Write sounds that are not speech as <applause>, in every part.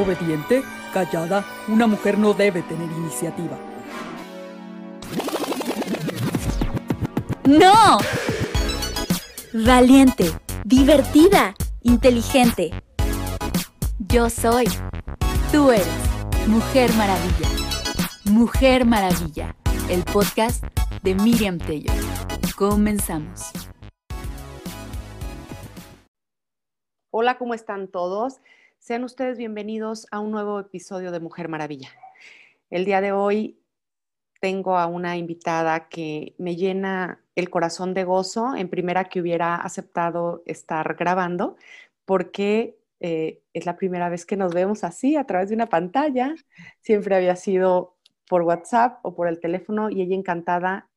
Obediente, callada, una mujer no debe tener iniciativa. ¡No! Valiente, divertida, inteligente. Yo soy. Tú eres. Mujer Maravilla. Mujer Maravilla. El podcast de Miriam Tello. Comenzamos. Hola, ¿cómo están todos? Sean ustedes bienvenidos a un nuevo episodio de Mujer Maravilla. El día de hoy tengo a una invitada que me llena el corazón de gozo, en primera que hubiera aceptado estar grabando, porque eh, es la primera vez que nos vemos así a través de una pantalla. Siempre había sido por WhatsApp o por el teléfono y ella encantada,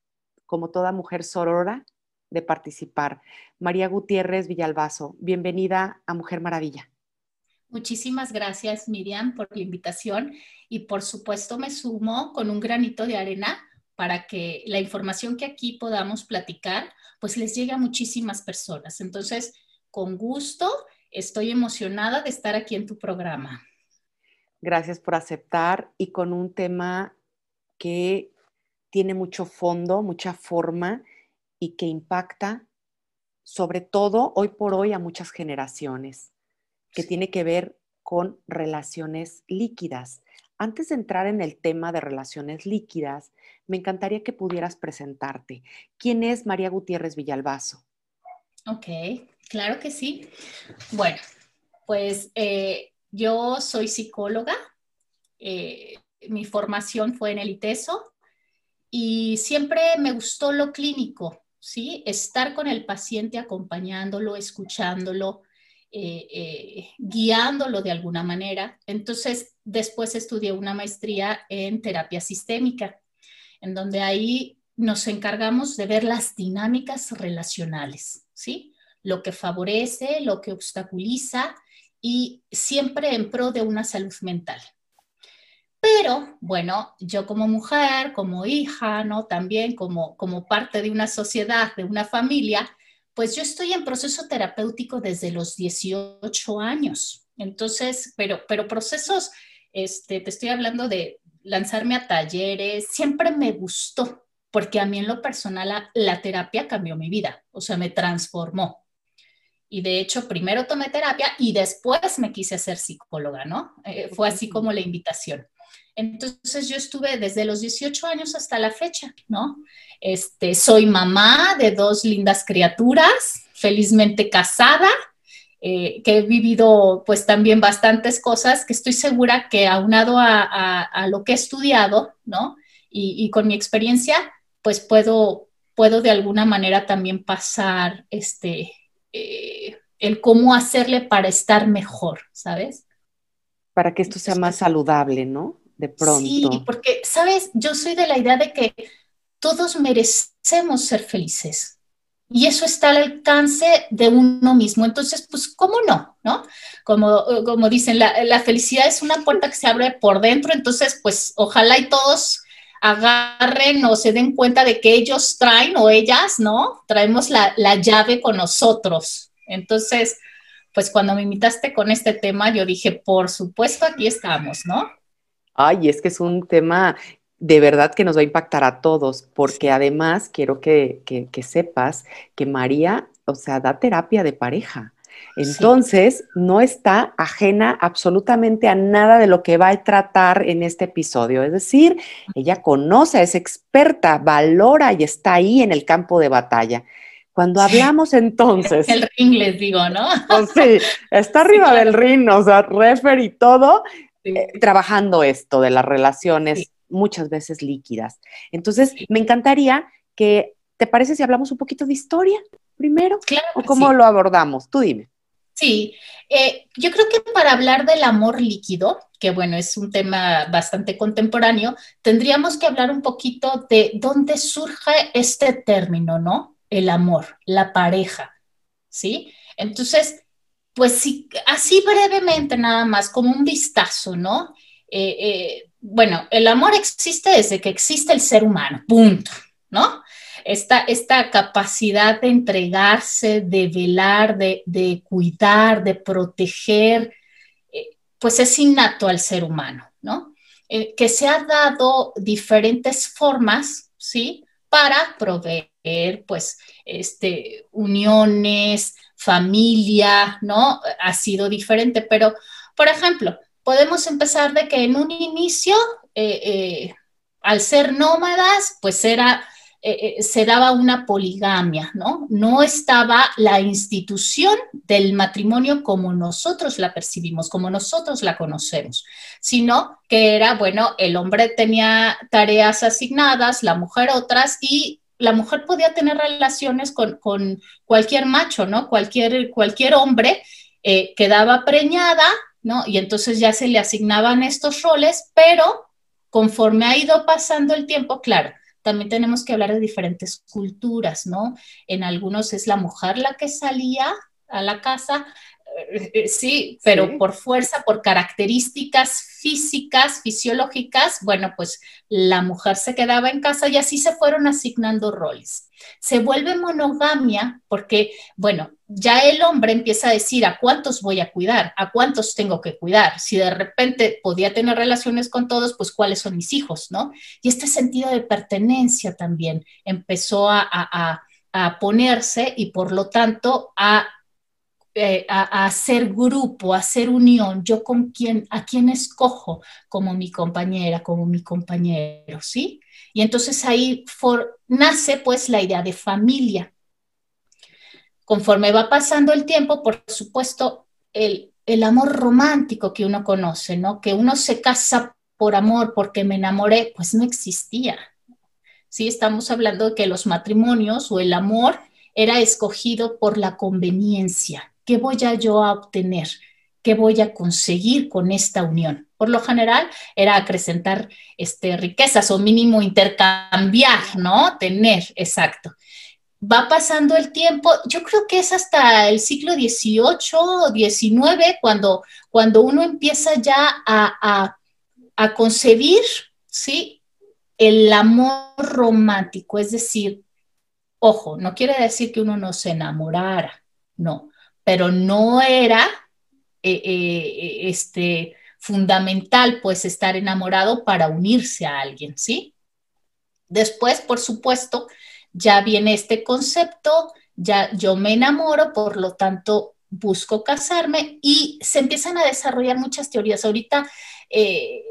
como toda mujer sorora, de participar. María Gutiérrez Villalbazo, bienvenida a Mujer Maravilla. Muchísimas gracias, Miriam, por la invitación y por supuesto me sumo con un granito de arena para que la información que aquí podamos platicar, pues les llegue a muchísimas personas. Entonces, con gusto, estoy emocionada de estar aquí en tu programa. Gracias por aceptar y con un tema que tiene mucho fondo, mucha forma y que impacta sobre todo hoy por hoy a muchas generaciones que tiene que ver con relaciones líquidas. Antes de entrar en el tema de relaciones líquidas, me encantaría que pudieras presentarte. ¿Quién es María Gutiérrez Villalbazo? Ok, claro que sí. Bueno, pues eh, yo soy psicóloga. Eh, mi formación fue en el ITESO y siempre me gustó lo clínico, ¿sí? Estar con el paciente acompañándolo, escuchándolo, eh, eh, guiándolo de alguna manera. Entonces, después estudié una maestría en terapia sistémica, en donde ahí nos encargamos de ver las dinámicas relacionales, ¿sí? Lo que favorece, lo que obstaculiza y siempre en pro de una salud mental. Pero bueno, yo como mujer, como hija, ¿no? También como, como parte de una sociedad, de una familia, pues yo estoy en proceso terapéutico desde los 18 años. Entonces, pero, pero procesos, este, te estoy hablando de lanzarme a talleres, siempre me gustó, porque a mí en lo personal la, terapia cambió mi vida, o sea, me transformó. Y de hecho, primero tomé terapia y después me quise hacer psicóloga, ¿no? Eh, fue así como la invitación. Entonces yo estuve desde los 18 años hasta la fecha, ¿no? Este, soy mamá de dos lindas criaturas, felizmente casada, eh, que he vivido pues también bastantes cosas que estoy segura que aunado a, lo que he estudiado, ¿no? Y, con mi experiencia, pues puedo, puedo de alguna manera también pasar este, eh, el cómo hacerle para estar mejor, ¿sabes? Para que esto sea más saludable, ¿no? De pronto. Sí, porque, sabes, yo soy de la idea de que todos merecemos ser felices. Y eso está al alcance de uno mismo. Entonces, pues, ¿cómo no? ¿No? Como, como dicen, la, la felicidad es una puerta que se abre por dentro. Entonces, pues, ojalá y todos agarren o se den cuenta de que ellos traen o ellas, ¿no? Traemos la, la, llave con nosotros. Entonces, pues cuando me invitaste con este tema, yo dije, por supuesto, aquí estamos, ¿no? Ay, es que es un tema de verdad que nos va a impactar a todos, porque además quiero que, sepas que María, o sea, da terapia de pareja. Entonces, no está ajena absolutamente a nada de lo que va a tratar en este episodio. Es decir, ella conoce, es experta, valora y está ahí en el campo de batalla. Cuando hablamos entonces... <laughs> El ring, les digo, ¿no? Pues sí, está arriba del ring, o sea, refer y todo, eh, trabajando esto de las relaciones muchas veces líquidas. Entonces, me encantaría que, ¿te parece si hablamos un poquito de historia primero? Claro. ¿O cómo lo abordamos? Tú dime. Sí, eh, yo creo que para hablar del amor líquido, que bueno, es un tema bastante contemporáneo, tendríamos que hablar un poquito de dónde surge este término, ¿no? El amor, la pareja, ¿sí? Entonces, pues sí, así brevemente nada más, como un vistazo, ¿no? Eh, eh, bueno, el amor existe desde que existe el ser humano, punto, ¿no? Esta, esta capacidad de entregarse, de velar, de, cuidar, de proteger, eh, pues es innato al ser humano, ¿no? Que se ha dado diferentes formas, ¿sí? Para proveer, pues, este, uniones, familia, ¿no? Ha sido diferente, pero, por ejemplo, podemos empezar de que en un inicio, eh, eh, al ser nómadas, pues era eh, se daba una poligamia, ¿no? No estaba la institución del matrimonio como nosotros la percibimos, como nosotros la conocemos, sino que era, bueno, el hombre tenía tareas asignadas, la mujer otras, y la mujer podía tener relaciones con, cualquier macho, ¿no? Cualquier, cualquier hombre eh, quedaba preñada, ¿no? Y entonces ya se le asignaban estos roles, pero conforme ha ido pasando el tiempo, claro, también tenemos que hablar de diferentes culturas, ¿no? En algunos es la mujer la que salía a la casa, eh, sí, pero por fuerza, por características físicas, fisiológicas, bueno, pues la mujer se quedaba en casa y así se fueron asignando roles. Se vuelve monogamia porque, bueno, ya el hombre empieza a decir a cuántos voy a cuidar, a cuántos tengo que cuidar. Si de repente podía tener relaciones con todos, pues cuáles son mis hijos, ¿no? Y este sentido de pertenencia también empezó a, a ponerse y por lo tanto a eh, a, hacer grupo, a hacer unión, yo con quién, a quién escojo como mi compañera, como mi compañero, ¿sí? Y entonces ahí nace pues la idea de familia. Conforme va pasando el tiempo, por supuesto, el, el amor romántico que uno conoce, ¿no? Que uno se casa por amor, porque me enamoré, pues no existía. Sí, estamos hablando de que los matrimonios o el amor era escogido por la conveniencia, ¿Qué voy a yo a obtener? ¿Qué voy a conseguir con esta unión? Por lo general era acrecentar este, riquezas o mínimo intercambiar, ¿no? Tener, exacto. Va pasando el tiempo, yo creo que es hasta el siglo XVIII o XIX cuando, cuando uno empieza ya a, a concebir, ¿sí? El amor romántico, es decir, ojo, no quiere decir que uno no se enamorara, no, pero no era eh, eh, este, fundamental pues estar enamorado para unirse a alguien, ¿sí? Después, por supuesto, ya viene este concepto, ya yo me enamoro, por lo tanto busco casarme y se empiezan a desarrollar muchas teorías. Ahorita eh,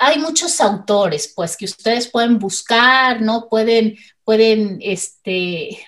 hay muchos autores, pues, que ustedes pueden buscar, ¿no? Pueden, pueden, este,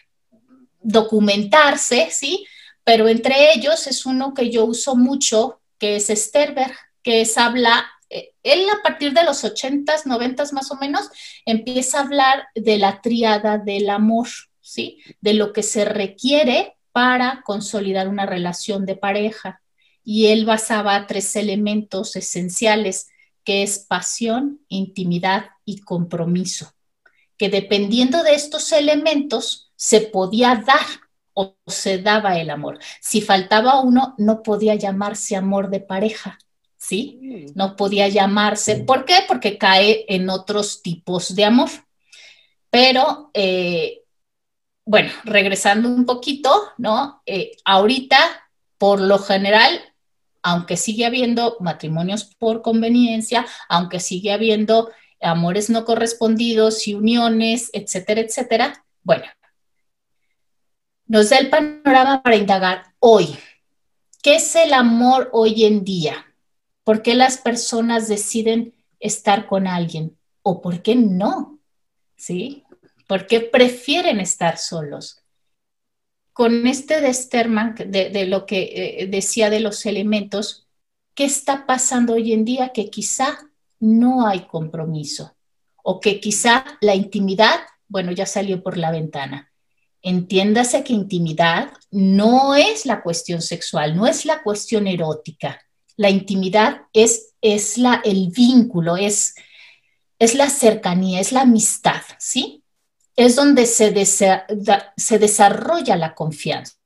documentarse, ¿sí? Pero entre ellos es uno que yo uso mucho, que es Sterberg, que es habla, eh, él a partir de los 80s, 90s más o menos, empieza a hablar de la triada del amor, ¿sí? De lo que se requiere para consolidar una relación de pareja. Y él basaba tres elementos esenciales, que es pasión, intimidad y compromiso, que dependiendo de estos elementos se podía dar o se daba el amor. Si faltaba uno, no podía llamarse amor de pareja, ¿sí? Mm. No podía llamarse. ¿Por qué? Porque cae en otros tipos de amor. Pero, eh, bueno, regresando un poquito, ¿no? Eh, ahorita, por lo general, aunque sigue habiendo matrimonios por conveniencia, aunque sigue habiendo amores no correspondidos y uniones, etcétera, etcétera, bueno, nos da el panorama para indagar hoy. ¿Qué es el amor hoy en día? ¿Por qué las personas deciden estar con alguien? ¿O por qué no? ¿Sí? ¿Por qué prefieren estar solos? Con este de Sterman, de, lo que eh, decía de los elementos, ¿qué está pasando hoy en día? Que quizá no hay compromiso o que quizá la intimidad, bueno, ya salió por la ventana Entiéndase que intimidad no es la cuestión sexual, no es la cuestión erótica. La intimidad es, es la, el vínculo, es, es la cercanía, es la amistad, ¿sí? Es donde se, se desarrolla la confianza.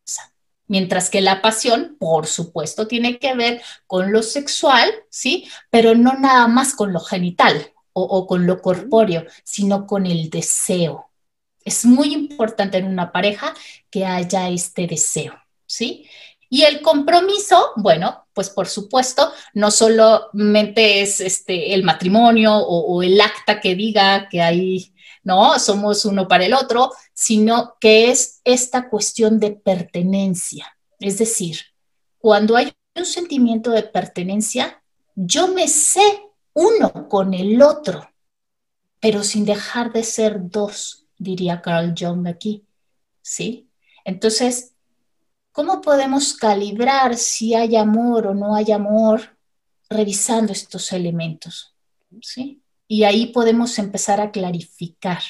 Mientras que la pasión, por supuesto, tiene que ver con lo sexual, ¿sí? Pero no nada más con lo genital o, o con lo corpóreo, sino con el deseo, es muy importante en una pareja que haya este deseo, ¿sí? Y el compromiso, bueno, pues por supuesto, no solamente es este, el matrimonio o, el acta que diga que hay, no, somos uno para el otro, sino que es esta cuestión de pertenencia. Es decir, cuando hay un sentimiento de pertenencia, yo me sé uno con el otro, pero sin dejar de ser dos, diría Carl Jung aquí. ¿Sí? Entonces, ¿cómo podemos calibrar si hay amor o no hay amor revisando estos elementos? ¿Sí? Y ahí podemos empezar a clarificar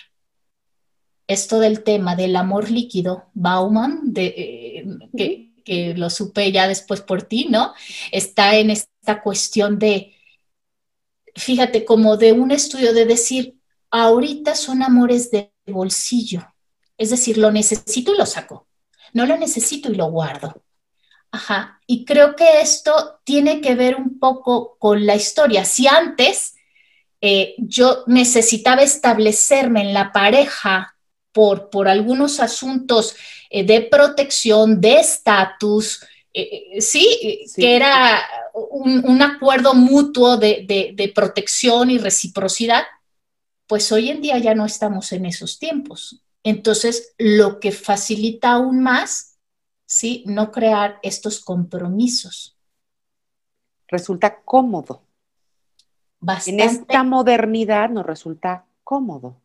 esto del tema del amor líquido, Bauman, de, eh, que, que lo supe ya después por ti, ¿no? Está en esta cuestión de, fíjate, como de un estudio de decir, ahorita son amores de bolsillo, es decir, lo necesito y lo saco, no lo necesito y lo guardo. Ajá, y creo que esto tiene que ver un poco con la historia. Si antes eh, yo necesitaba establecerme en la pareja por, por algunos asuntos eh, de protección, de estatus, eh, sí, que era un, acuerdo mutuo de, protección y reciprocidad, pues hoy en día ya no estamos en esos tiempos. Entonces, lo que facilita aún más, sí, no crear estos compromisos. Resulta cómodo. En esta modernidad nos resulta cómodo.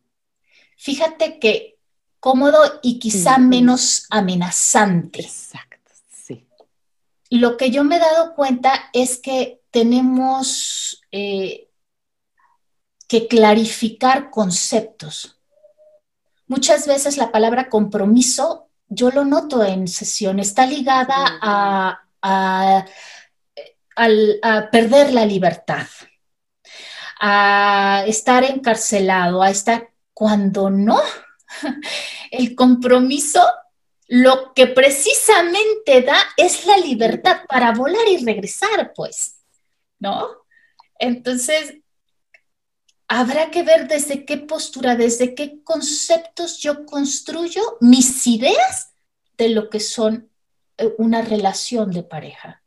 Fíjate que cómodo y quizá menos amenazante. Exacto, sí. Lo que yo me he dado cuenta es que tenemos eh, que clarificar conceptos. Muchas veces la palabra compromiso, yo lo noto en sesión, está ligada a, a perder la libertad, a estar encarcelado, a estar cuando no <laughs> el compromiso lo que precisamente da es la libertad para volar y regresar, pues, ¿no? Entonces, habrá que ver desde qué postura, desde qué conceptos yo construyo mis ideas de lo que son eh, una relación de pareja.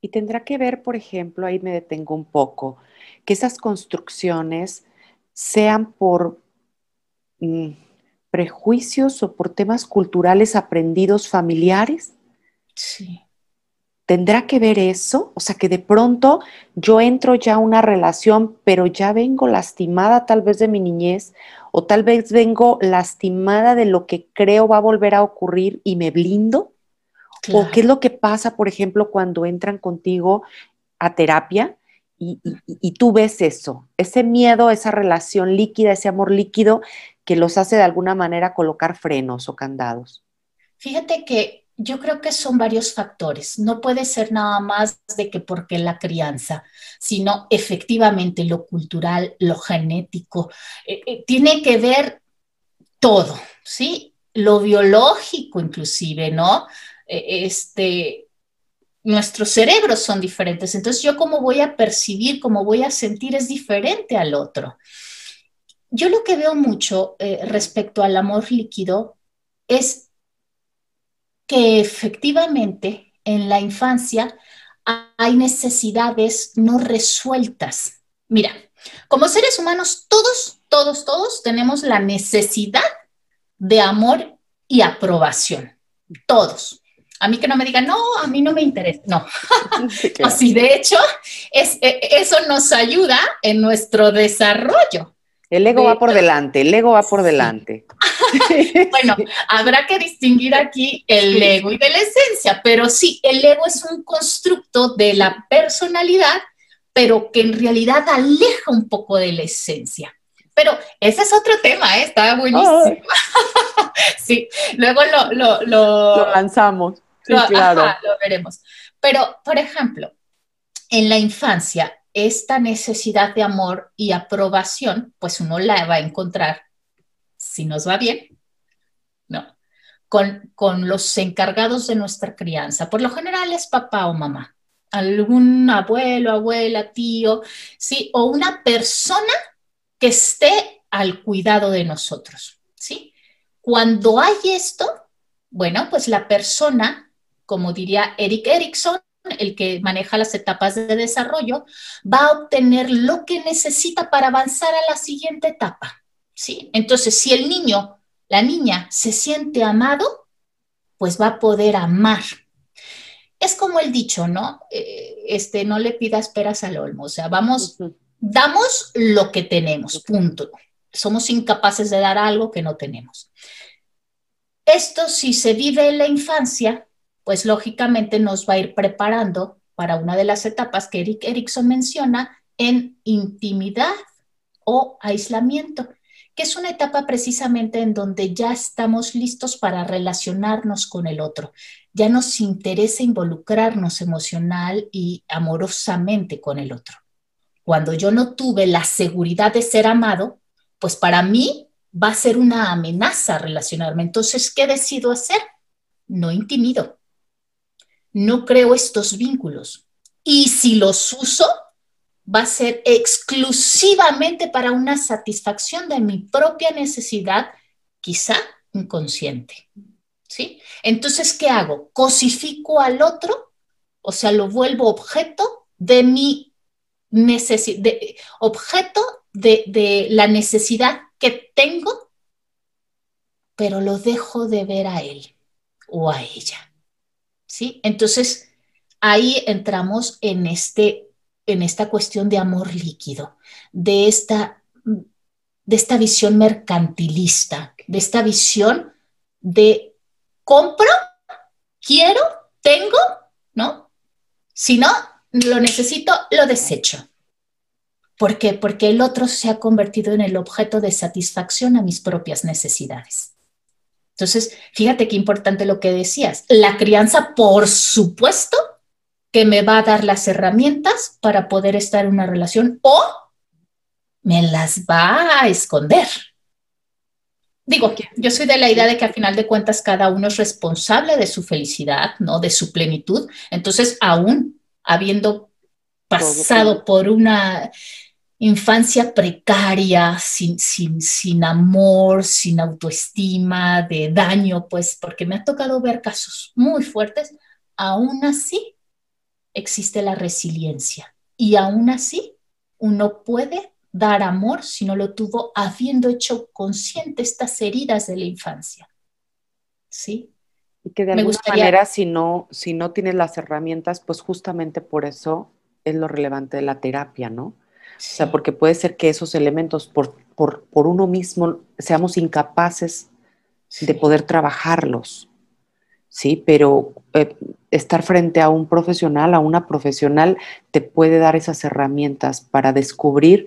Y tendrá que ver, por ejemplo, ahí me detengo un poco, que esas construcciones sean por... Mm, prejuicios o por temas culturales aprendidos familiares? Sí. ¿Tendrá que ver eso? O sea, que de pronto yo entro ya a una relación, pero ya vengo lastimada tal vez de mi niñez, o tal vez vengo lastimada de lo que creo va a volver a ocurrir y me blindo. ¿O qué es lo que pasa, por ejemplo, cuando entran contigo a terapia y, y, tú ves eso, ese miedo, esa relación líquida, ese amor líquido que los hace de alguna manera colocar frenos o candados? Fíjate que yo creo que son varios factores. No puede ser nada más de que porque la crianza, sino efectivamente lo cultural, lo genético. Eh, eh, tiene que ver todo, ¿sí? Lo biológico inclusive, ¿no? Eh, este, nuestros cerebros son diferentes. Entonces yo cómo voy a percibir, cómo voy a sentir es diferente al otro yo lo que veo mucho respecto al amor líquido es que efectivamente en la infancia hay necesidades no resueltas. Mira, como seres humanos, todos, todos, todos tenemos la necesidad de amor y aprobación. Todos. A mí que no me digan, no, a mí no me interesa. No. <laughs> Así, de hecho, es, e, eso nos ayuda en nuestro desarrollo. El ego va por delante, el ego va por delante. <laughs> bueno, habrá que distinguir aquí el ego y de la esencia, pero sí, el ego es un constructo de la personalidad, pero que en realidad aleja un poco de la esencia. Pero ese es otro tema, ¿eh? está buenísimo. <laughs> sí, luego lo, lo, lanzamos. Sí, claro. lo veremos. Pero, por ejemplo, en la infancia, esta necesidad de amor y aprobación, pues uno la va a encontrar, si nos va bien, ¿no? Con, con los encargados de nuestra crianza. Por lo general es papá o mamá, algún abuelo, abuela, tío, ¿sí? O una persona que esté al cuidado de nosotros, ¿sí? Cuando hay esto, bueno, pues la persona, como diría Eric Erickson, el que maneja las etapas de desarrollo, va a obtener lo que necesita para avanzar a la siguiente etapa. ¿sí? Entonces, si el niño, la niña, se siente amado, pues va a poder amar. Es como el dicho, ¿no? Eh, este, no le pidas peras al olmo, o sea, vamos, damos lo que tenemos, punto. Somos incapaces de dar algo que no tenemos. Esto si se vive en la infancia, pues lógicamente nos va a ir preparando para una de las etapas que Eric Erickson menciona en intimidad o aislamiento, que es una etapa precisamente en donde ya estamos listos para relacionarnos con el otro. Ya nos interesa involucrarnos emocional y amorosamente con el otro. Cuando yo no tuve la seguridad de ser amado, pues para mí va a ser una amenaza relacionarme. Entonces, ¿qué decido hacer? No intimido, no creo estos vínculos. Y si los uso, va a ser exclusivamente para una satisfacción de mi propia necesidad, quizá inconsciente. ¿Sí? Entonces, ¿qué hago? Cosifico al otro, o sea, lo vuelvo objeto de mi objeto de, de la necesidad que tengo, pero lo dejo de ver a él o a ella. ¿Sí? Entonces, ahí entramos en, este, en esta cuestión de amor líquido, de esta, de esta visión mercantilista, de esta visión de compro, quiero, tengo, ¿no? Si no, lo necesito, lo desecho. ¿Por qué? Porque el otro se ha convertido en el objeto de satisfacción a mis propias necesidades. Entonces, fíjate qué importante lo que decías. La crianza, por supuesto, que me va a dar las herramientas para poder estar en una relación o me las va a esconder. Digo, yo soy de la idea de que al final de cuentas cada uno es responsable de su felicidad, ¿no? De su plenitud. Entonces, aún habiendo pasado por una infancia precaria, sin, sin, sin amor, sin autoestima, de daño, pues porque me ha tocado ver casos muy fuertes, aún así existe la resiliencia y aún así uno puede dar amor si no lo tuvo habiendo hecho consciente estas heridas de la infancia. ¿Sí? Y que de alguna manera, si no, si no tienes las herramientas, pues justamente por eso es lo relevante de la terapia, ¿no? O sea, porque puede ser que esos elementos por, por, uno mismo seamos incapaces de poder trabajarlos, ¿sí? Pero eh, estar frente a un profesional, a una profesional, te puede dar esas herramientas para descubrir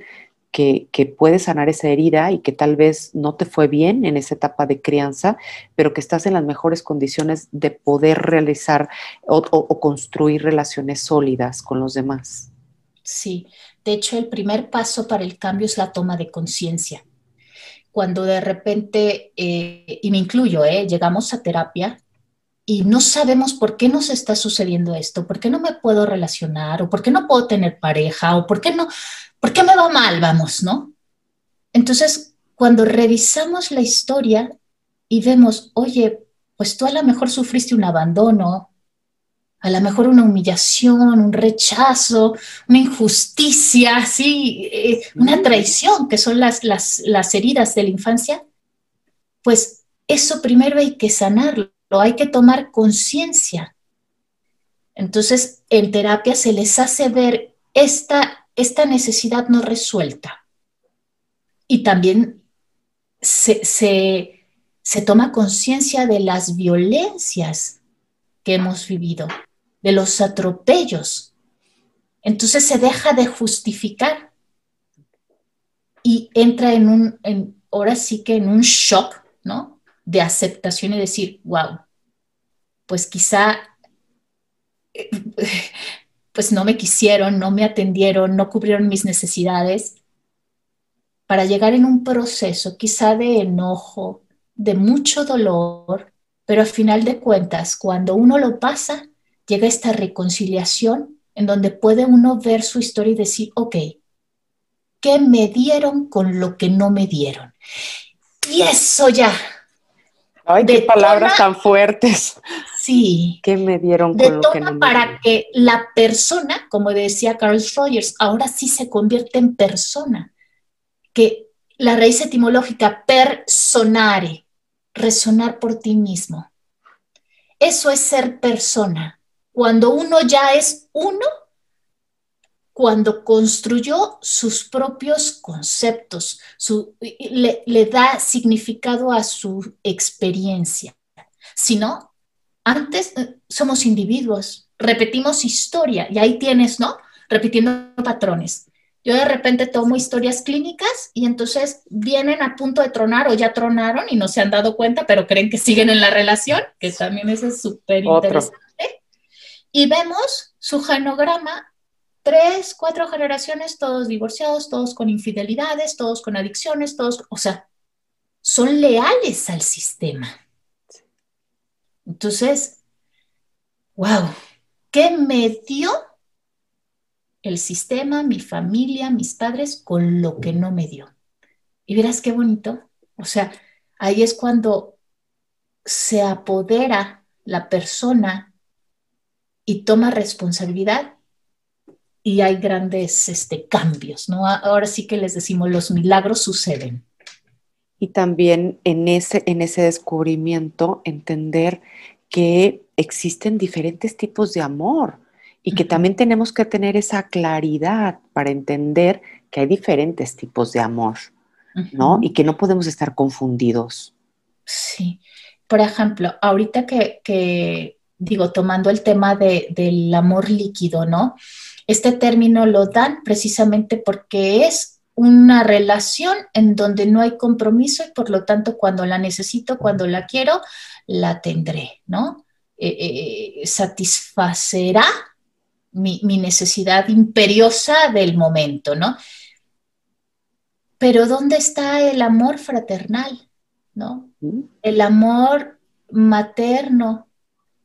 que, que puedes sanar esa herida y que tal vez no te fue bien en esa etapa de crianza, pero que estás en las mejores condiciones de poder realizar o construir relaciones sólidas con los demás. Sí, de hecho el primer paso para el cambio es la toma de conciencia. Cuando de repente, eh, y me incluyo, eh, llegamos a terapia y no sabemos por qué nos está sucediendo esto, por qué no me puedo relacionar, o por qué no puedo tener pareja, o por qué no, por qué me va mal, vamos, ¿no? Entonces, cuando revisamos la historia y vemos, oye, pues tú a lo mejor sufriste un abandono, a lo mejor una humillación, un rechazo, una injusticia, ¿sí? Eh, una traición, que son las, las, las heridas de la infancia, pues eso primero hay que sanarlo, hay que tomar conciencia. Entonces, en terapia se les hace ver esta, esta necesidad no resuelta. Y también se, se, se toma conciencia de las violencias que hemos vivido de los atropellos. Entonces se deja de justificar y entra en un, en, ahora sí que en un shock, ¿no? De aceptación y decir, wow, pues quizá, <laughs> pues no me quisieron, no me atendieron, no cubrieron mis necesidades, para llegar en un proceso quizá de enojo, de mucho dolor, pero al final de cuentas, cuando uno lo pasa, llega esta reconciliación en donde puede uno ver su historia y decir, ok, ¿qué me dieron con lo que no me dieron? Y eso ya. Ay, qué palabras tan fuertes. Sí. ¿Qué me dieron con lo que no para que la persona, como decía Carl Rogers, ahora sí se convierte en persona. Que la raíz etimológica personare, resonar por ti mismo. Eso es ser persona. Cuando uno ya es uno, cuando construyó sus propios conceptos, le, le, da significado a su experiencia. Si no, antes eh, somos individuos, repetimos historia y ahí tienes, ¿no? Repitiendo patrones. Yo de repente tomo historias clínicas y entonces vienen a punto de tronar o ya tronaron y no se han dado cuenta, pero creen que siguen en la relación, que también es súper interesante. Y vemos su genograma tres, cuatro generaciones, todos divorciados, todos con infidelidades, todos con adicciones, todos, o sea, son leales al sistema. Entonces, wow, ¿qué me dio el sistema, mi familia, mis padres con lo que no me dio? Y verás qué bonito. O sea, ahí es cuando se apodera la persona y toma responsabilidad y hay grandes este, cambios, ¿no? Ahora sí que les decimos, los milagros suceden. Y también en ese, en ese descubrimiento entender que existen diferentes tipos de amor y que también tenemos que tener esa claridad para entender que hay diferentes tipos de amor, ¿no? Y que no podemos estar confundidos. Sí. Por ejemplo, ahorita que, digo, tomando el tema del amor líquido, ¿no? Este término lo dan precisamente porque es una relación en donde no hay compromiso y por lo tanto cuando la necesito, cuando la quiero, la tendré, ¿no? Eh, eh, satisfacerá mi, necesidad imperiosa del momento, ¿no? Pero ¿dónde está el amor fraternal, ¿no? Mm. El amor materno,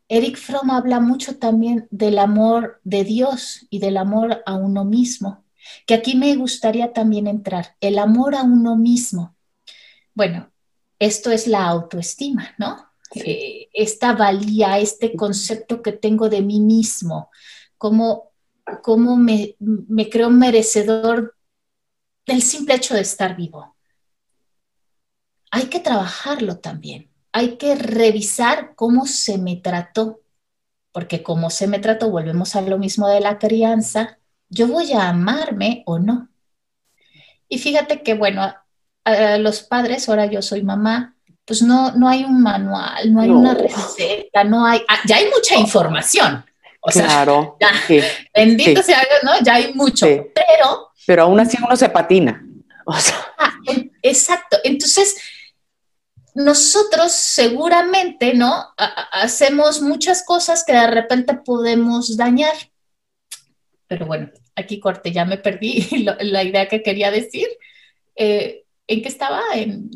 Eric Fromm habla mucho también del amor de Dios y del amor a uno mismo, que aquí me gustaría también entrar, el amor a uno mismo. Bueno, esto es la autoestima, ¿no? Eh, esta valía, este concepto que tengo de mí mismo, cómo, cómo me, me creo merecedor del simple hecho de estar vivo. Hay que trabajarlo también hay que revisar cómo se me trató, porque como se me trató, volvemos a lo mismo de la crianza, yo voy a amarme o no. Y fíjate que, bueno, a, los padres, ahora yo soy mamá, pues no, no hay un manual, no hay una receta, no hay, ah, ya hay mucha información. O claro. <laughs> Sea, bendito sea Dios, ¿no? Ya hay mucho, pero... Pero aún así uno se patina. Ah, exacto. Entonces, nosotros seguramente, ¿no? hacemos muchas cosas que de repente podemos dañar. Pero bueno, aquí corte, ya me perdí <laughs> la idea que quería decir. Eh, ¿En qué estaba? En...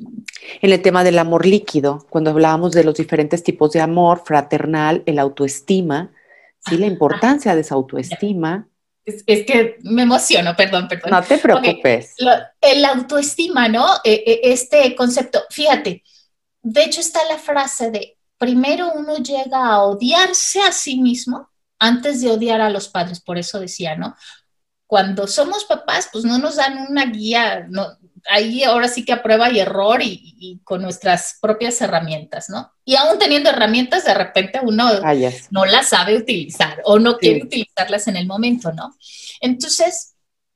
en el tema del amor líquido, cuando hablábamos de los diferentes tipos de amor, fraternal, el autoestima, sí, la importancia de esa autoestima. Es, que me emociono, perdón, perdón. No te preocupes. el autoestima, ¿no? E, e, este concepto, fíjate, de hecho está la frase de, primero uno llega a odiarse a sí mismo antes de odiar a los padres, por eso decía, ¿no? Cuando somos papás, pues no nos dan una guía, no, ahí ahora sí que a prueba y error y, con nuestras propias herramientas, ¿no? Y aún teniendo herramientas, de repente uno no las sabe utilizar o no quiere utilizarlas en el momento, ¿no? Entonces,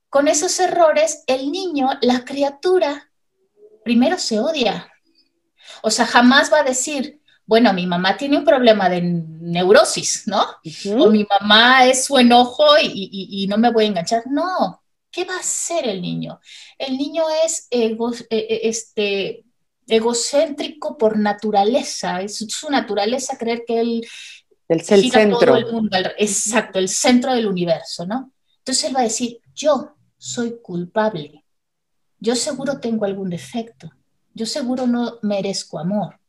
con esos errores, el niño, la criatura, primero se odia, o sea, jamás va a decir, bueno, mi mamá tiene un problema de neurosis, ¿no? O mi mamá es su enojo y, no me voy a enganchar. No, ¿qué va a hacer el niño? El niño es e, e, este, egocéntrico por naturaleza, es su naturaleza creer que él es el centro. el mundo, exacto, el centro del universo, ¿no? Entonces él va a decir, yo soy culpable, yo seguro tengo algún defecto, yo seguro no merezco amor.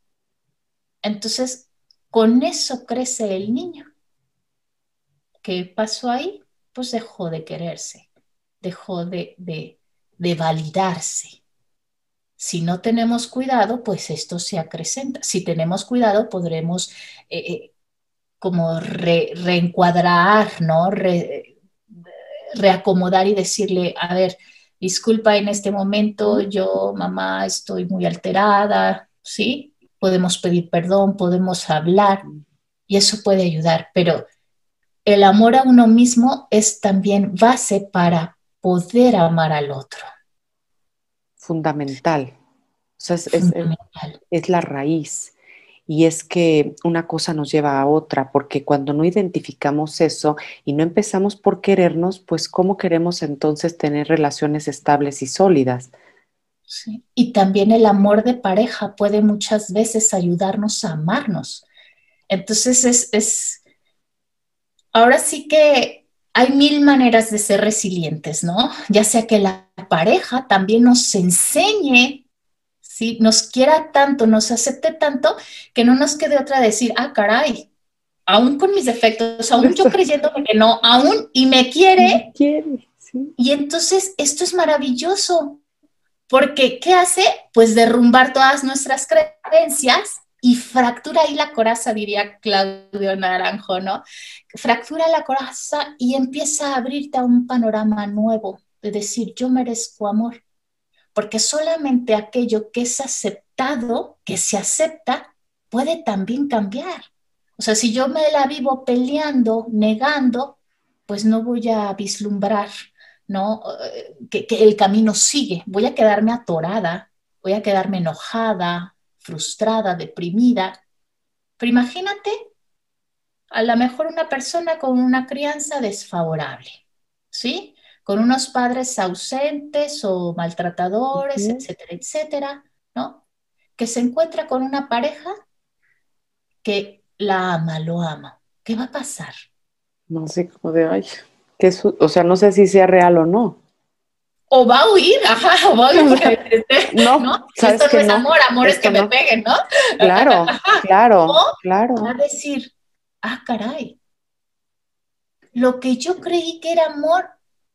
Entonces, con eso crece el niño. ¿Qué pasó ahí? Pues dejó de quererse, dejó de, de, validarse. Si no tenemos cuidado, pues esto se acrecenta. Si tenemos cuidado, podremos eh, eh, como reencuadrar, ¿no? reacomodar y decirle, a ver, disculpa en este momento, yo, mamá, estoy muy alterada, ¿sí? Podemos pedir perdón, podemos hablar y eso puede ayudar, pero el amor a uno mismo es también base para poder amar al otro. Fundamental. O sea, es, es la raíz. Y es que una cosa nos lleva a otra, porque cuando no identificamos eso y no empezamos por querernos, pues ¿cómo queremos entonces tener relaciones estables y sólidas? Sí. Y también el amor de pareja puede muchas veces ayudarnos a amarnos. Entonces es, es, ahora sí que hay mil maneras de ser resilientes, ¿no? Ya sea que la pareja también nos enseñe ¿sí? Nos quiera tanto, nos acepte tanto, que no nos quede otra decir, ah, caray, aún con mis defectos, aún yo creyendo que no, aún y me quiere. quiere Y entonces esto es maravilloso, porque ¿qué hace? Pues derrumbar todas nuestras creencias y fractura ahí la coraza, diría Claudio Naranjo, ¿no? Fractura la coraza y empieza a abrirte a un panorama nuevo, de decir, yo merezco amor porque solamente aquello que es aceptado, que se acepta, puede también cambiar. O sea, si yo me la vivo peleando, negando, pues no voy a vislumbrar, ¿no? Eh, que, que el camino sigue. Voy a quedarme atorada, voy a quedarme enojada, frustrada, deprimida. Pero imagínate, a lo mejor una persona con una crianza desfavorable, ¿sí? Con unos padres ausentes o maltratadores, etcétera, etcétera, ¿no? Que se encuentra con una pareja que la ama, lo ama. ¿Qué va a pasar? No sé cómo de, ay, que o sea, no sé si sea real o no. O va a huir, ajá, o va a huir. <laughs> no, <laughs> ¿no? Esto no es amor, amor es que me peguen, ¿no? <laughs> Claro, claro, claro. Va a decir, ah, caray, lo que yo creí que era amor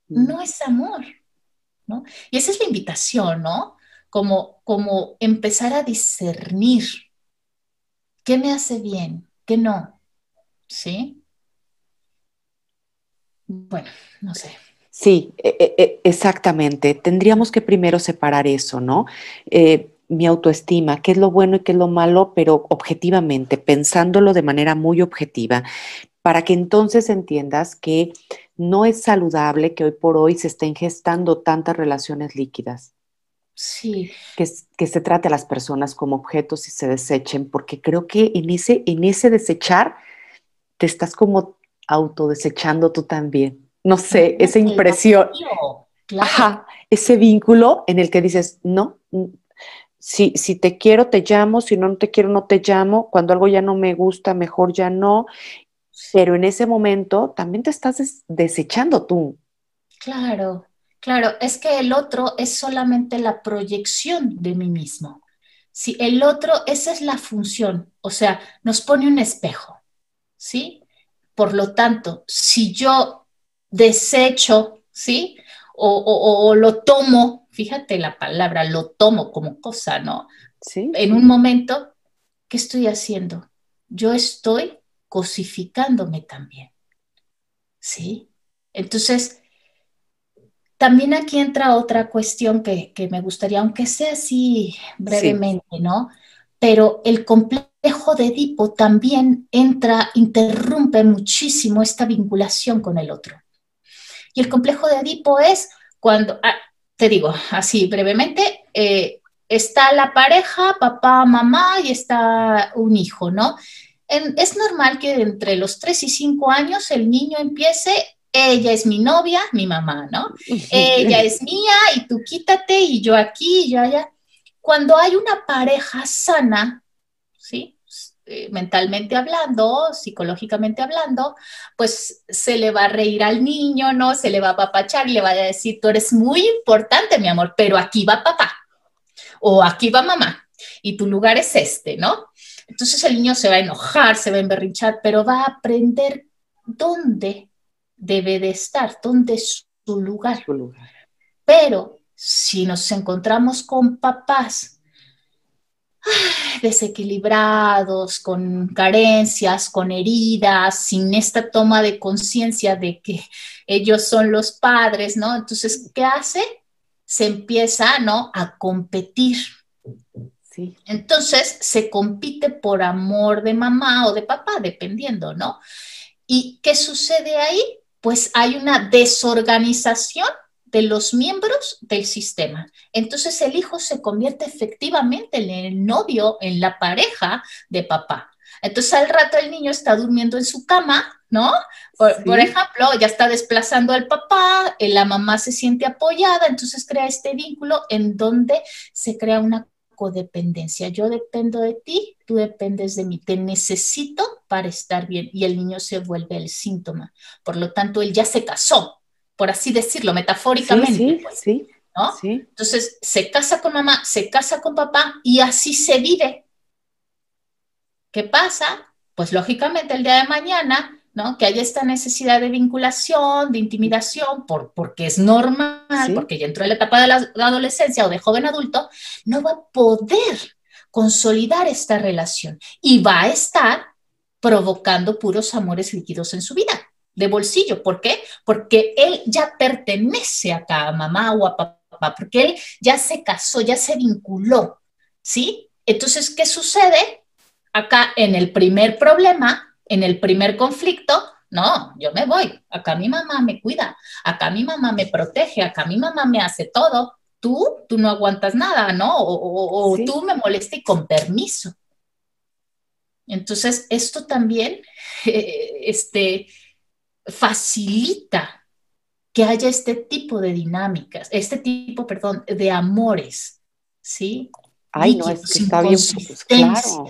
no es amor, ¿no? Y esa es la invitación, ¿no? Como, como empezar a discernir qué me hace bien, qué no, ¿sí? Bueno, no sé. Sí, e, e, e, exactamente. Tendríamos que primero separar eso, ¿no? Eh, mi autoestima, qué es lo bueno y qué es lo malo, pero objetivamente, pensándolo de manera muy objetiva, para que entonces entiendas que no es saludable que hoy por hoy se estén gestando tantas relaciones líquidas. Sí. Que, que, se trate a las personas como objetos y se desechen, porque creo que en ese, en ese desechar te estás como autodesechando tú también. No sé, esa impresión. Ajá, ese vínculo en el que dices, no, si, si te quiero, te llamo, si no, no te quiero, no te llamo, cuando algo ya no me gusta, mejor ya no, pero en ese momento también te estás desechando tú. Claro, claro, es que el otro es solamente la proyección de mí mismo. Si el otro, esa es la función, o sea, nos pone un espejo, ¿sí? Por lo tanto, si yo desecho, ¿sí? O, lo tomo, fíjate la palabra, lo tomo como cosa, ¿no? Sí. En un momento, ¿qué estoy haciendo? Yo estoy cosificándome también. ¿Sí? Entonces, también aquí entra otra cuestión que, me gustaría, aunque sea así brevemente, ¿no? Pero el complejo de Edipo también entra, interrumpe muchísimo esta vinculación con el otro. Y el complejo de Edipo es cuando, ah, te digo así brevemente, eh, está la pareja, papá, mamá y está un hijo, ¿no? Es normal que entre los 3 y 5 años el niño empiece, ella es mi novia, mi mamá, ¿no? <laughs> ella es mía y tú quítate y yo aquí y yo allá. Cuando hay una pareja sana, ¿sí? Eh, mentalmente hablando, psicológicamente hablando, pues se le va a reír al niño, ¿no? Se le va a papachar y le va a decir, tú eres muy importante, mi amor, pero aquí va papá o aquí va mamá y tu lugar es este, ¿no? Entonces el niño se va a enojar, se va a emberrinchar, pero va a aprender dónde debe de estar, dónde es su lugar. Su lugar. Pero si nos encontramos con papás desequilibrados, con carencias, con heridas, sin esta toma de conciencia de que ellos son los padres, ¿no? Entonces, ¿qué hace? Se empieza, ¿no? A competir. Sí. Entonces, se compite por amor de mamá o de papá, dependiendo, ¿no? ¿Y qué sucede ahí? Pues hay una desorganización de los miembros del sistema. Entonces el hijo se convierte efectivamente en el novio, en la pareja de papá. Entonces al rato el niño está durmiendo en su cama, ¿no? Por, ejemplo, ya está desplazando al papá, eh, la mamá se siente apoyada, entonces crea este vínculo en donde se crea una codependencia. Yo dependo de ti, tú dependes de mí, te necesito para estar bien y el niño se vuelve el síntoma. Por lo tanto, él ya se casó, por así decirlo, metafóricamente. Sí, pues, sí, ¿no? Entonces, se casa con mamá, se casa con papá y así se vive. ¿Qué pasa? Pues lógicamente el día de mañana, ¿no? Que haya esta necesidad de vinculación, de intimidación, por, porque es normal, porque ya entró en la etapa de la, adolescencia o de joven adulto, no va a poder consolidar esta relación y va a estar provocando puros amores líquidos en su vida de bolsillo. ¿Por qué? Porque él ya pertenece acá a mamá o a papá, porque él ya se casó, ya se vinculó, ¿sí? Entonces, ¿qué sucede? Acá en el primer problema, en el primer conflicto, no, yo me voy, acá mi mamá me cuida, acá mi mamá me protege, acá mi mamá me hace todo, tú, tú no aguantas nada, ¿no? O, tú me molestas y con permiso. Entonces, esto también, <laughs> este, facilita que haya este tipo de dinámicas, este tipo, perdón, de amores, ¿sí? Ay, no, es que está bien, pues, claro.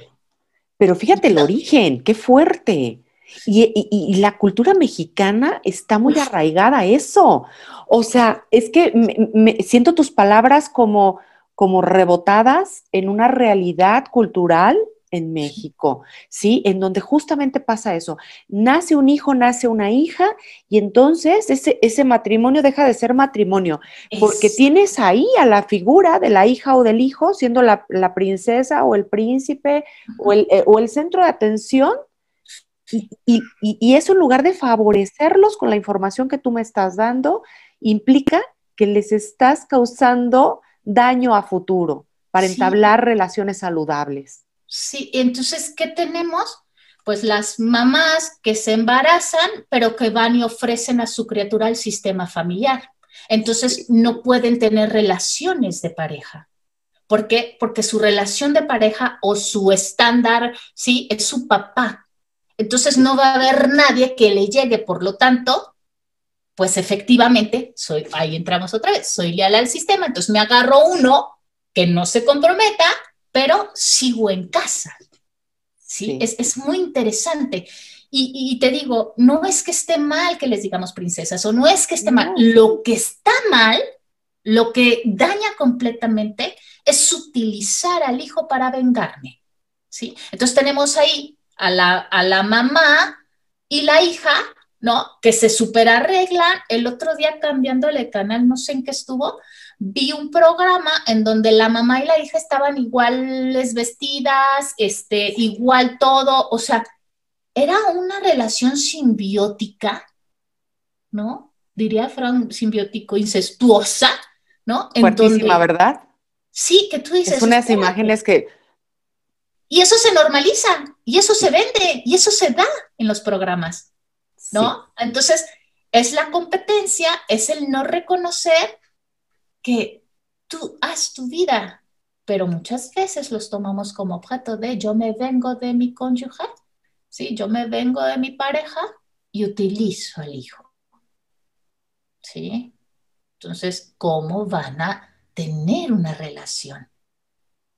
Pero fíjate el origen, qué fuerte. Y, la cultura mexicana está muy arraigada a eso. O sea, es que me, siento tus palabras como, como rebotadas en una realidad cultural en México, ¿sí? En donde justamente pasa eso. Nace un hijo, nace una hija y entonces ese, ese matrimonio deja de ser matrimonio, porque tienes ahí a la figura de la hija o del hijo siendo la, princesa o el príncipe o el, eh, o el, centro de atención. Y, y eso en lugar de favorecerlos con la información que tú me estás dando, implica que les estás causando daño a futuro para entablar relaciones saludables. Sí, entonces, ¿qué tenemos? Pues las mamás que se embarazan, pero que van y ofrecen a su criatura el sistema familiar. Entonces, no pueden tener relaciones de pareja. ¿Por qué? Porque su relación de pareja o su estándar, sí, es su papá. Entonces, no va a haber nadie que le llegue. Por lo tanto, pues efectivamente, soy, ahí entramos otra vez, soy leal al sistema, entonces me agarro uno que no se comprometa pero sigo en casa. ¿sí? Es, muy interesante. Y, te digo, no es que esté mal que les digamos princesas o no es que esté mal. Lo que está mal, lo que daña completamente es utilizar al hijo para vengarme. ¿sí? Entonces tenemos ahí a la, a la mamá y la hija, ¿no? Que se superarreglan. El otro día cambiándole canal, no sé en qué estuvo, vi un programa en donde la mamá y la hija estaban iguales vestidas, este, igual todo, o sea, era una relación simbiótica, ¿no? Diría Frank, simbiótico, incestuosa, ¿no? Fuertísima, ¿verdad? Sí, que tú dices. Es unas imágenes que... Y eso se normaliza, y eso se vende, y eso se da en los programas, ¿no? Entonces, es la competencia, es el no reconocer que tú haz tu vida, pero muchas veces los tomamos como objeto de yo me vengo de mi cónyuge, ¿sí? Yo me vengo de mi pareja y utilizo al hijo, ¿sí? Entonces, ¿cómo van a tener una relación?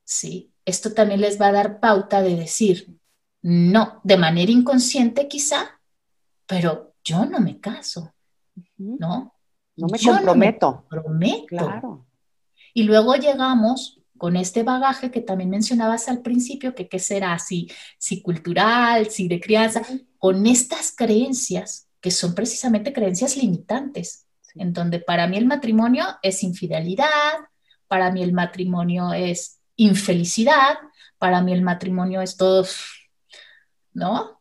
¿Sí? Esto también les va a dar pauta de decir, no, de manera inconsciente quizá, pero yo no me caso, ¿no? No me comprometo. prometo. Claro. Y luego llegamos con este bagaje que también mencionabas al principio, que qué será, si, si cultural, si de crianza, con estas creencias que son precisamente creencias limitantes, en donde para mí el matrimonio es infidelidad, para mí el matrimonio es infelicidad, para mí el matrimonio es todo, ¿no?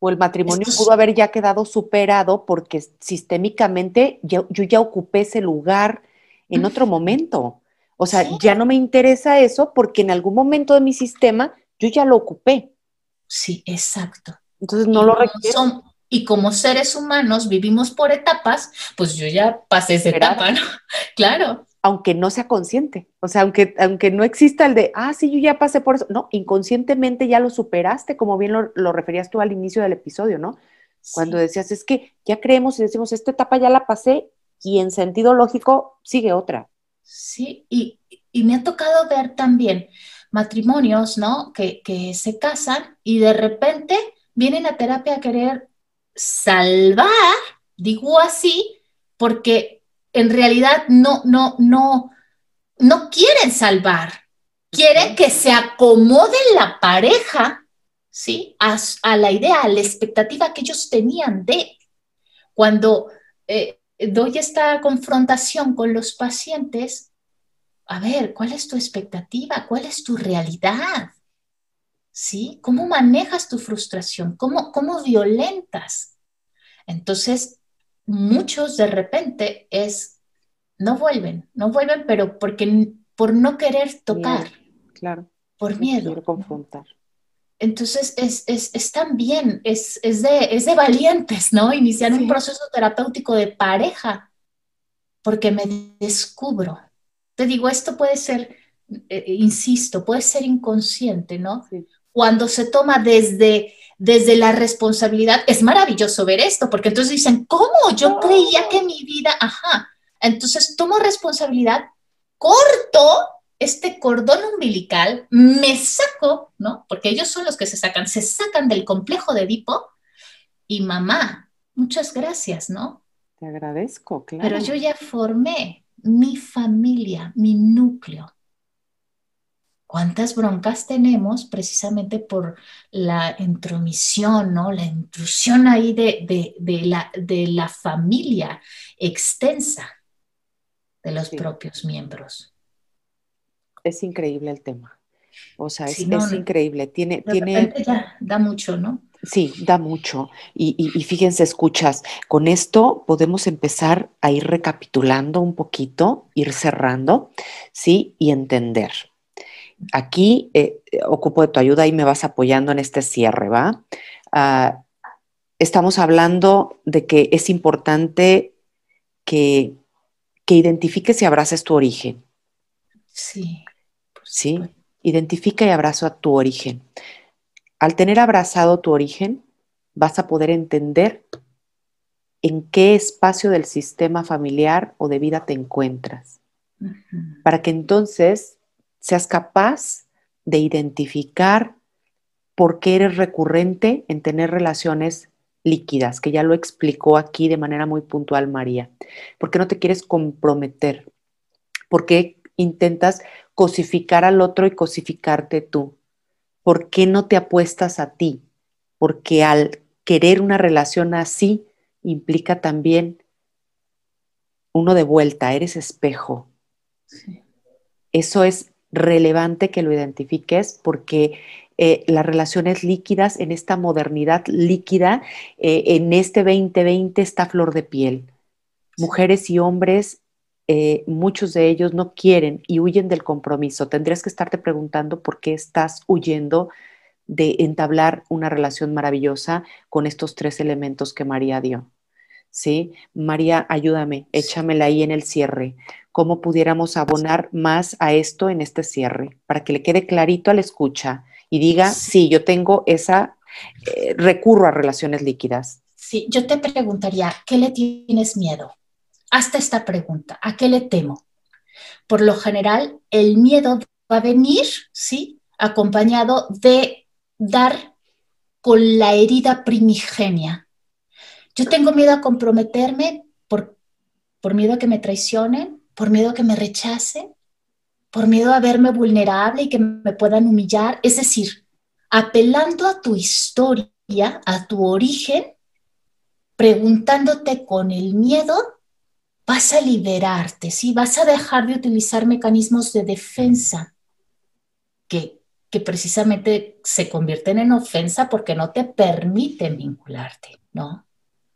O el matrimonio pudo haber ya quedado superado porque sistémicamente yo, ya ocupé ese lugar en otro momento. O sea, ya no me interesa eso porque en algún momento de mi sistema yo ya lo ocupé. Sí, exacto. Entonces no lo requiero. y como seres humanos vivimos por etapas, pues yo ya pasé esa etapa, ¿no? <laughs> claro aunque no sea consciente. O sea, aunque, aunque no exista el de, ah, sí, yo ya pasé por eso. No, inconscientemente ya lo superaste, como bien lo, referías tú al inicio del episodio, ¿no? Cuando decías, es que ya creemos y decimos, esta etapa ya la pasé y en sentido lógico sigue otra. Sí, y, me ha tocado ver también matrimonios, ¿no? Que, que se casan y de repente vienen a terapia a querer salvar, digo así, porque en realidad no, no, no, no quieren salvar, quieren que se acomode la pareja, ¿sí? A, la idea, a la expectativa que ellos tenían de cuando eh, doy esta confrontación con los pacientes, a ver, ¿cuál es tu expectativa? ¿Cuál es tu realidad? ¿Sí? ¿Cómo manejas tu frustración? ¿Cómo, cómo violentas? Entonces, muchos de repente es, no vuelven, no vuelven, pero porque por no querer tocar. claro. Por miedo. Confrontar. Entonces es, es, es también, es, es, de, es de valientes, ¿no? Iniciar un proceso terapéutico de pareja, porque me descubro. Te digo, esto puede ser, eh, insisto, puede ser inconsciente, ¿no? Cuando se toma desde desde la responsabilidad, es maravilloso ver esto, porque entonces dicen, ¿cómo? Yo creía que mi vida, ajá. Entonces tomo responsabilidad, corto este cordón umbilical, me saco, ¿no? Porque ellos son los que se sacan, se sacan del complejo de Edipo y mamá, muchas gracias, ¿no? Te agradezco, claro. Pero yo ya formé mi familia, mi núcleo cuántas broncas tenemos precisamente por la intromisión, ¿no? La intrusión ahí de, la, de la, familia extensa de los propios miembros. Es increíble el tema. O sea, es, increíble. Tiene, tiene... da mucho, ¿no? Sí, da mucho. Y, y, fíjense, escuchas, con esto podemos empezar a ir recapitulando un poquito, ir cerrando, ¿sí? Y entender aquí eh, ocupo de tu ayuda y me vas apoyando en este cierre, ¿va? Ah, estamos hablando de que es importante que, que identifiques y abraces tu origen. Sí. Sí, identifica y abraza tu origen. Al tener abrazado tu origen, vas a poder entender en qué espacio del sistema familiar o de vida te encuentras. Para que entonces seas capaz de identificar por qué eres recurrente en tener relaciones líquidas, que ya lo explicó aquí de manera muy puntual María. ¿Por qué no te quieres comprometer? ¿Por qué intentas cosificar al otro y cosificarte tú? ¿Por qué no te apuestas a ti? Porque al querer una relación así implica también uno de vuelta, eres espejo. Eso es relevante que lo identifiques porque eh, las relaciones líquidas en esta modernidad líquida, eh, en este 2020 está flor de piel. Mujeres y hombres, eh, muchos de ellos no quieren y huyen del compromiso. Tendrías que estarte preguntando por qué estás huyendo de entablar una relación maravillosa con estos tres elementos que María dio. ¿Sí? María, ayúdame, échamela ahí en el cierre cómo pudiéramos abonar más a esto en este cierre, para que le quede clarito al escucha y diga, sí, yo tengo esa, eh, recurro a relaciones líquidas. Sí, yo te preguntaría, ¿qué le tienes miedo? Hasta esta pregunta, ¿a qué le temo? Por lo general, el miedo va a venir, ¿sí? Acompañado de dar con la herida primigenia. Yo tengo miedo a comprometerme por, por miedo a que me traicionen, por miedo a que me rechacen, por miedo a verme vulnerable y que me puedan humillar. Es decir, apelando a tu historia, a tu origen, preguntándote con el miedo vas a liberarte, ¿sí? Vas a dejar de utilizar mecanismos de defensa que, que precisamente se convierten en ofensa porque no te permiten vincularte, ¿no?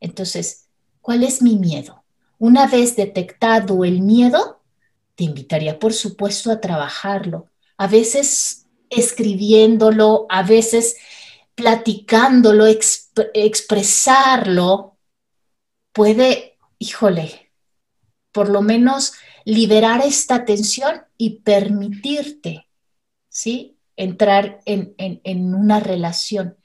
Entonces, ¿cuál es mi miedo? Una vez detectado el miedo, te invitaría, por supuesto, a trabajarlo. A veces escribiéndolo, a veces platicándolo, expresarlo, puede, híjole, por lo menos liberar esta tensión y permitirte, ¿sí? Entrar en, una relación.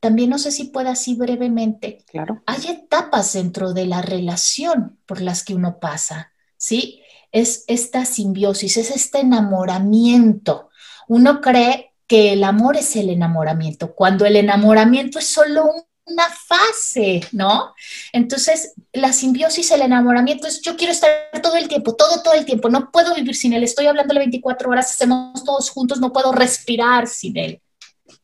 También no sé si pueda así brevemente. Claro. Hay etapas dentro de la relación por las que uno pasa, ¿sí? Es esta simbiosis, es este enamoramiento. Uno cree que el amor es el enamoramiento, cuando el enamoramiento es solo un una fase, ¿no? Entonces, la simbiosis, el enamoramiento es yo quiero estar todo el tiempo, todo, todo el tiempo, no puedo vivir sin él, estoy hablando 24 horas, hacemos todos juntos, no puedo respirar sin él.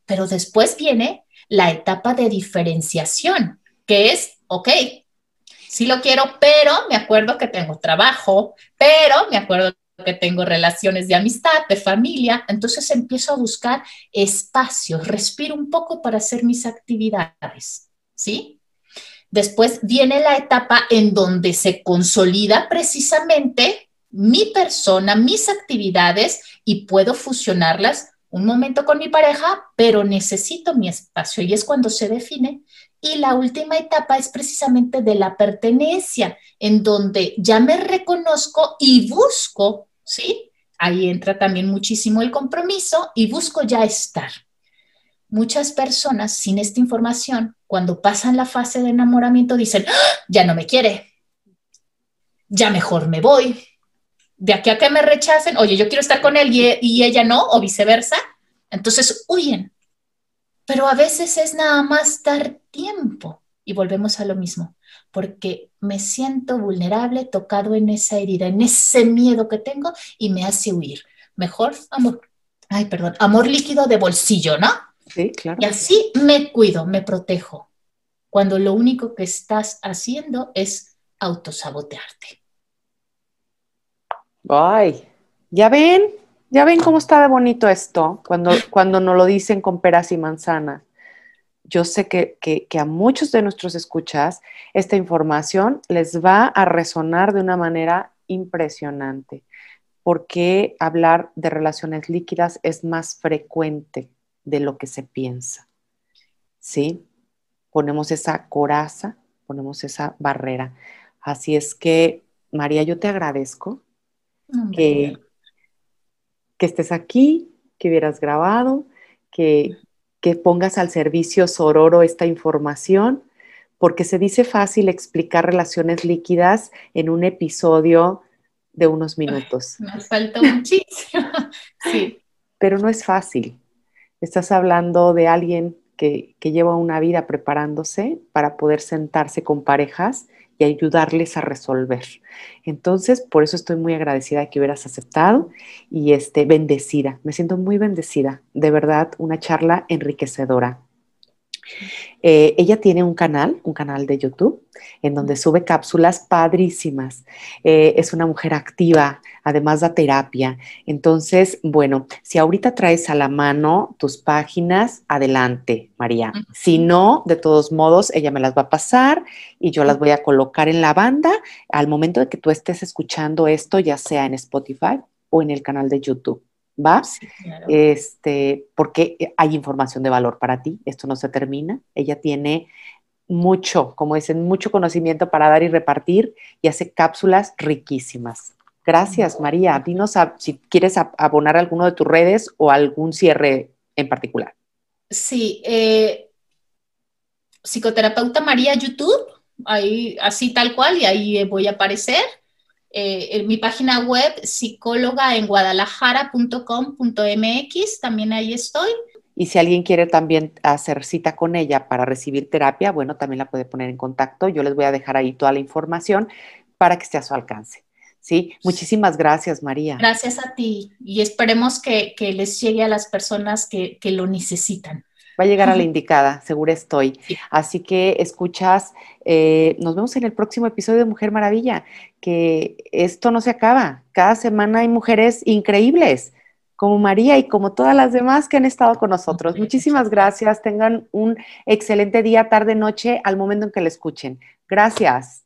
Pero después viene la etapa de diferenciación, que es, ok, sí lo quiero, pero me acuerdo que tengo trabajo, pero me acuerdo que tengo relaciones de amistad, de familia, entonces empiezo a buscar espacios, respiro un poco para hacer mis actividades, ¿sí? Después viene la etapa en donde se consolida precisamente mi persona, mis actividades y puedo fusionarlas un momento con mi pareja, pero necesito mi espacio y es cuando se define. Y la última etapa es precisamente de la pertenencia, en donde ya me reconozco y busco ¿sí? Ahí entra también muchísimo el compromiso y busco ya estar. Muchas personas sin esta información, cuando pasan la fase de enamoramiento, dicen, ¡Ah! ya no me quiere, ya mejor me voy. De aquí a que me rechacen, oye, yo quiero estar con él y, y ella no, o viceversa, entonces huyen. Pero a veces es nada más dar tiempo y volvemos a lo mismo porque me siento vulnerable, tocado en esa herida, en ese miedo que tengo y me hace huir. Mejor amor, ay, perdón, amor líquido de bolsillo, ¿no? Sí, claro. Y así me cuido, me protejo, cuando lo único que estás haciendo es autosabotearte. Ay, ya ven, ya ven cómo está de bonito esto cuando, <laughs> cuando nos lo dicen con peras y manzanas yo sé que, a muchos de nuestros escuchas esta información les va a resonar de una manera impresionante, porque hablar de relaciones líquidas es más frecuente de lo que se piensa. ¿Sí? Ponemos esa coraza, ponemos esa barrera. Así es que, María, yo te agradezco que, que estés aquí, que hubieras grabado, que, que pongas al servicio Sororo esta información, porque se dice fácil explicar relaciones líquidas en un episodio de unos minutos. Me falta muchísimo. <laughs> sí. Pero no es fácil. Estás hablando de alguien que, que lleva una vida preparándose para poder sentarse con parejas y ayudarles a resolver. Entonces, por eso estoy muy agradecida de que hubieras aceptado y este, bendecida. Me siento muy bendecida. De verdad, una charla enriquecedora. Eh, ella tiene un canal, un canal de YouTube, en donde sube cápsulas padrísimas. Eh, es una mujer activa, además da terapia. Entonces, bueno, si ahorita traes a la mano tus páginas, adelante, María. Si no, de todos modos, ella me las va a pasar y yo las voy a colocar en la banda al momento de que tú estés escuchando esto, ya sea en Spotify o en el canal de YouTube. ¿Va? este, porque hay información de valor para ti, esto no se termina, ella tiene mucho, como dicen, mucho conocimiento para dar y repartir y hace cápsulas riquísimas. Gracias, María. Dinos si quieres abonar alguno de tus redes o algún cierre en particular. Sí, eh, psicoterapeuta María YouTube, ahí así tal cual, y ahí voy a aparecer. Eh, en mi página web psicóloga en guadalajara.com.mx, también ahí estoy. Y si alguien quiere también hacer cita con ella para recibir terapia, bueno, también la puede poner en contacto. Yo les voy a dejar ahí toda la información para que esté a su alcance. ¿sí? Muchísimas gracias, María. Gracias a ti y esperemos que, les llegue a las personas que, que lo necesitan. Va a llegar a la indicada, segura estoy. Así que escuchas, eh, nos vemos en el próximo episodio de Mujer Maravilla, que esto no se acaba. Cada semana hay mujeres increíbles, como María y como todas las demás que han estado con nosotros. Muchísimas gracias. Tengan un excelente día, tarde, noche, al momento en que la escuchen. Gracias.